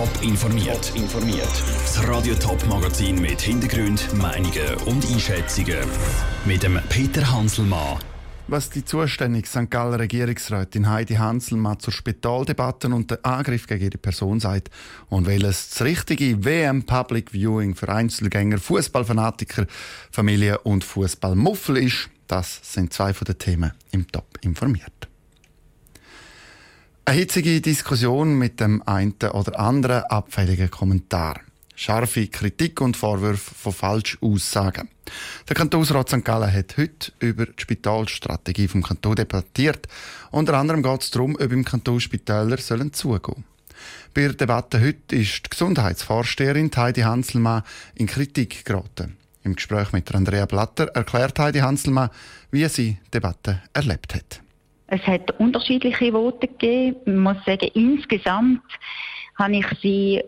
Top informiert. informiert. Das Radio Top Magazin mit Hintergrund, Meinungen und Einschätzungen mit dem Peter Hanselmann. Was die zuständige St. Galler Regierungsrätin Heidi Hanselmann zur Spitaldebatten und den Angriff gegen ihre Person sagt und welches das richtige WM Public Viewing für Einzelgänger, Fußballfanatiker, Familie und Fußballmuffel ist, das sind zwei von den Themen im Top informiert. Eine hitzige Diskussion mit dem einen oder anderen abfälligen Kommentar. Scharfe Kritik und Vorwürfe von Falschaussagen. Der Kantonsrat St. Gallen hat heute über die Spitalstrategie vom Kanton debattiert. Unter anderem geht es darum, ob im Kanton Spitäler sollen zugehen. Bei der Debatte heute ist die Gesundheitsvorsteherin Heidi Hanselmann in Kritik geraten. Im Gespräch mit Andrea Blatter erklärt Heidi Hanselmann, wie sie die Debatte erlebt hat. Es hat unterschiedliche Voten gegeben. Ich muss sagen, insgesamt habe ich sie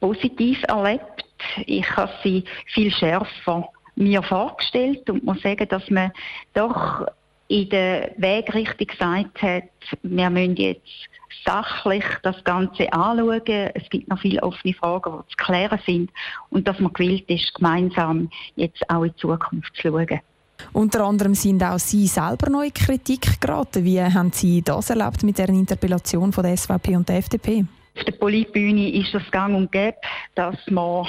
positiv erlebt. Ich habe sie viel schärfer mir vorgestellt und muss sagen, dass man doch in der Wegrichtung gesagt hat, wir müssen jetzt sachlich das Ganze anschauen. Es gibt noch viele offene Fragen, die zu klären sind und dass man gewillt ist, gemeinsam jetzt auch in die Zukunft zu schauen. Unter anderem sind auch Sie selber neu Kritik geraten. Wie haben Sie das erlebt mit der Interpellation von der SVP und der FDP? Auf der Politbühne ist das gang und gäbe, dass man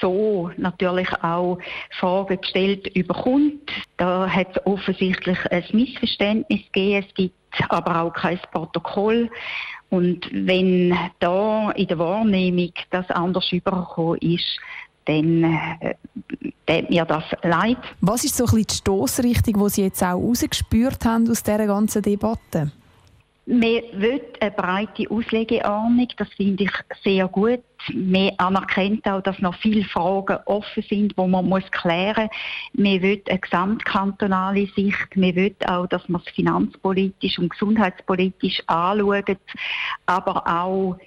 so natürlich auch Fragen gestellt überkommt. Da hat es offensichtlich ein Missverständnis gegeben. Es gibt aber auch kein Protokoll. Und wenn da in der Wahrnehmung das anders übergekommen ist, dann äh, tut mir das leid. Was ist so ein bisschen die Stossrichtung, die Sie jetzt auch rausgespürt haben aus dieser ganzen Debatte? Man will eine breite Auslegeordnung, das finde ich sehr gut. Man anerkennt auch, dass noch viele Fragen offen sind, die man muss klären muss. Man will eine gesamtkantonale Sicht. Man will auch, dass man es finanzpolitisch und gesundheitspolitisch anschaut, aber auch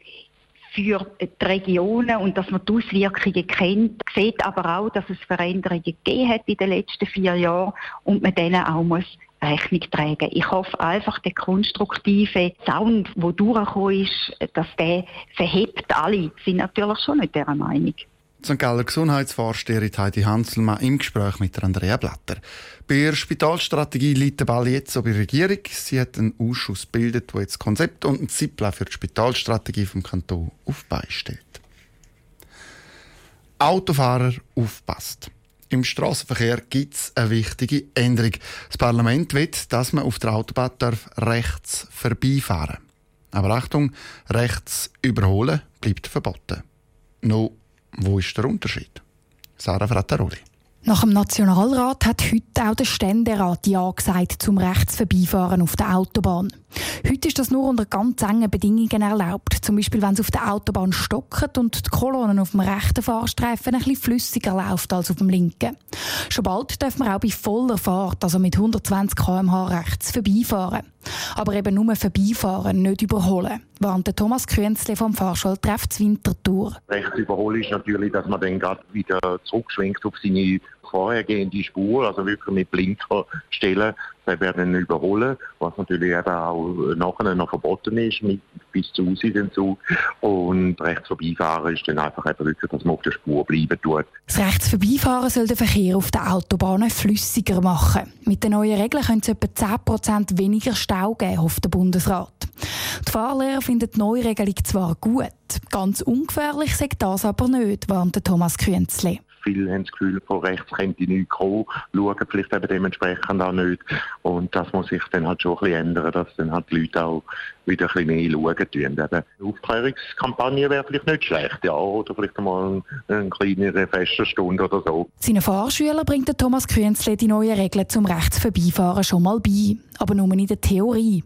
für die Regionen und dass man die Auswirkungen kennt, sieht aber auch, dass es Veränderungen gegeben hat in den letzten vier Jahren und man denen auch muss Rechnung tragen. Ich hoffe einfach, der konstruktive Sound, der durchgekommen ist, dass der verhebt alle. sind natürlich schon nicht dieser Meinung. St. Galler Gesundheitsvorsteherin Heidi Hanselmann im Gespräch mit Andrea Blatter. Bei der Spitalstrategie liegt der Ball jetzt bei der Regierung. Sie hat einen Ausschuss gebildet, der jetzt Konzept und einen Zeitplan für die Spitalstrategie vom Kanton auf stellt. Autofahrer aufpasst. Im Straßenverkehr gibt es eine wichtige Änderung. Das Parlament will, dass man auf der Autobahn darf rechts vorbeifahren Aber Achtung, rechts überholen bleibt verboten. No wo ist der Unterschied? Sarah Frattaroli. Nach dem Nationalrat hat heute auch der Ständerat Ja gesagt zum Rechtsvorbeifahren auf der Autobahn. Heute ist das nur unter ganz engen Bedingungen erlaubt. Zum Beispiel, wenn es auf der Autobahn stockt und die Kolonnen auf dem rechten Fahrstreifen ein bisschen flüssiger läuft als auf dem linken. Schon bald dürfen wir auch bei voller Fahrt, also mit 120 km/h rechts, vorbeifahren. Aber eben nur vorbeifahren, nicht überholen, warnte Thomas Künzle vom Fahrschultreff Winterthur. Rechts überholen ist natürlich, dass man dann gerade wieder zurückschwenkt auf seine vorhergehende Spur, also wirklich mit Blinker stellen, dann werden überholen, was natürlich eben auch nachher noch verboten ist, mit, bis zu Aussiedenzug. Und rechts vorbeifahren ist dann einfach eben wirklich, dass man auf der Spur bleiben tut. Das rechts vorbeifahren soll den Verkehr auf den Autobahnen flüssiger machen. Mit den neuen Regeln können es etwa 10% weniger Stau geben, hofft der Bundesrat. Die Fahrlehrer finden die neue Regelung zwar gut, ganz ungefährlich sagt das aber nicht, warnte Thomas Künzli. Viele haben das Gefühl, von rechts könnte nichts kommen, schauen vielleicht eben dementsprechend auch nicht. Und das muss sich dann halt schon ein bisschen ändern, dass dann halt die Leute auch wieder ein bisschen mehr schauen tun. Eine Aufklärungskampagne wäre vielleicht nicht schlecht, ja, oder vielleicht mal eine, eine kleinere Festerstunde oder so. Seinen Fahrschüler bringt Thomas Künzle die neuen Regeln zum Rechtsvorbeifahren schon mal bei, aber nur in der Theorie.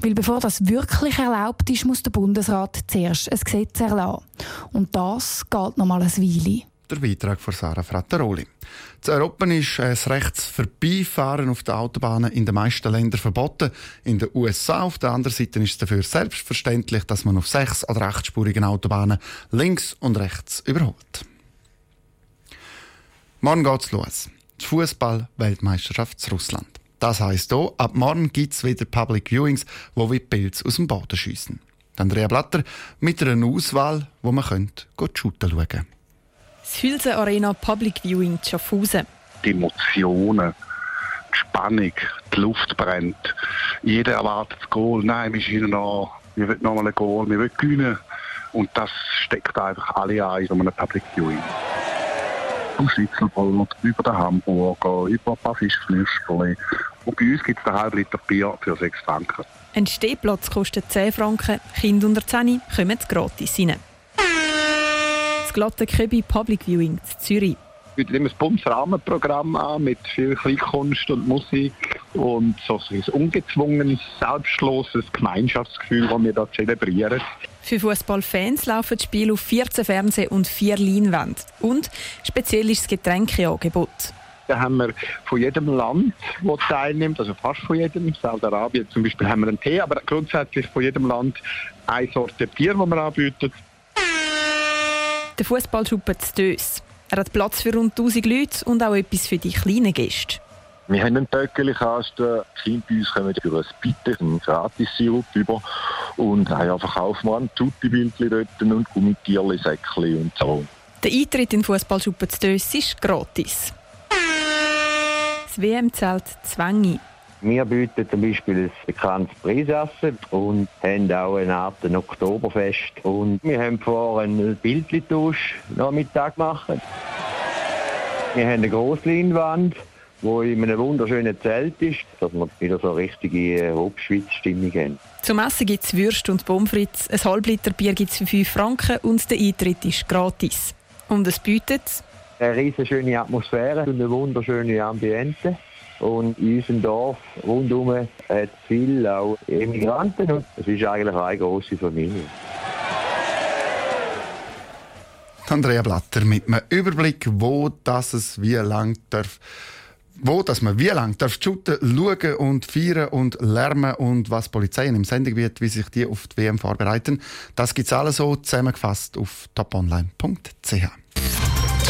Weil bevor das wirklich erlaubt ist, muss der Bundesrat zuerst ein Gesetz erlassen. Und das geht noch mal ein Weile der Beitrag von Sarah Frattaroli. Zu Europa ist das Rechtsvorbeifahren auf den Autobahnen in den meisten Ländern verboten. In den USA auf der anderen Seite ist es dafür selbstverständlich, dass man auf sechs- oder achtspurigen Autobahnen links und rechts überholt. Morgen geht's los. Die Fußball-Weltmeisterschaft Russland. Das heisst hier, ab morgen gibt es wieder Public Viewings, wo wir Pilze aus dem Boden schiessen. Andrea Blatter mit einer Auswahl, wo man könnte shooten schauen könnte. Das Hülse Arena Public Viewing Schaffhausen. Die Emotionen, die Spannung, die Luft brennt. Jeder erwartet das Goal. Nein, wir schießen noch, wir wollen nochmal ein Goal, wir wollen gewinnen. Und das steckt einfach alle an in so einem Public Viewing. Vom Schnitzelbrot, über den Hamburger, über ein paar Fischflüsterli. Und bei uns gibt es einen halben Liter Bier für 6 Franken. Ein Stehplatz kostet 10 Franken, Kinder unter 10 kommen gratis rein. Das glatte Köbi Public Viewing in Zürich. Wir bieten immer ein buntes Rahmenprogramm an mit viel Kleinkunst und Musik und so ein ungezwungenes, selbstloses Gemeinschaftsgefühl, das wir hier zelebrieren. Für Fußballfans laufen die Spiele auf 14 Fernseh- und 4 Leinwände. Und speziell ist das Getränkeangebot. Da haben wir von jedem Land, das teilnimmt, also fast von jedem, Saudi-Arabien zum Beispiel, haben wir einen Tee, aber grundsätzlich von jedem Land eine Sorte Bier, die wir anbieten. Der Fußballschuppen zu Dös. Er hat Platz für rund 1000 Leute und auch etwas für die kleinen Gäste. Wir haben einen Böckeli-Kasten. Die Kinder bei uns kommen für ein Bitte, einen Gratis-Sirup über. Und haben mal ein Tutti-Bildchen dort und Gummitierli, Säckchen und so. Der Eintritt in den Fußballschuppen zu Dös ist gratis. Das WM-Zelt Zwängi. Wir bieten zum Beispiel ein bekanntes Preisessen und haben auch eine Art ein Oktoberfest. Und wir haben vor einen Bildtausch Nachmittag gemacht. Wir haben eine grosse Leinwand, die in einem wunderschönen Zelt ist, dass wir wieder so eine richtige Hauptschweiz-Stimmung haben. Zum Essen gibt es Würst und Pommes ein Halbliter Bier gibt es für 5 Franken und der Eintritt ist gratis. Und es bietet eine riesige schöne Atmosphäre und eine wunderschöne Ambiente. Und in unserem Dorf rundherum hat es viele auch Emigranten und es ist eigentlich eine große Familie. Andrea Blatter mit einem Überblick, wo das es wie lang darf wo dass man wie lange darf shooten, schauen und feiern und lärmen und was Polizeien im Sendegebiet, wie sich die auf die WM vorbereiten. Das gibt es alles so zusammengefasst auf toponline.ch.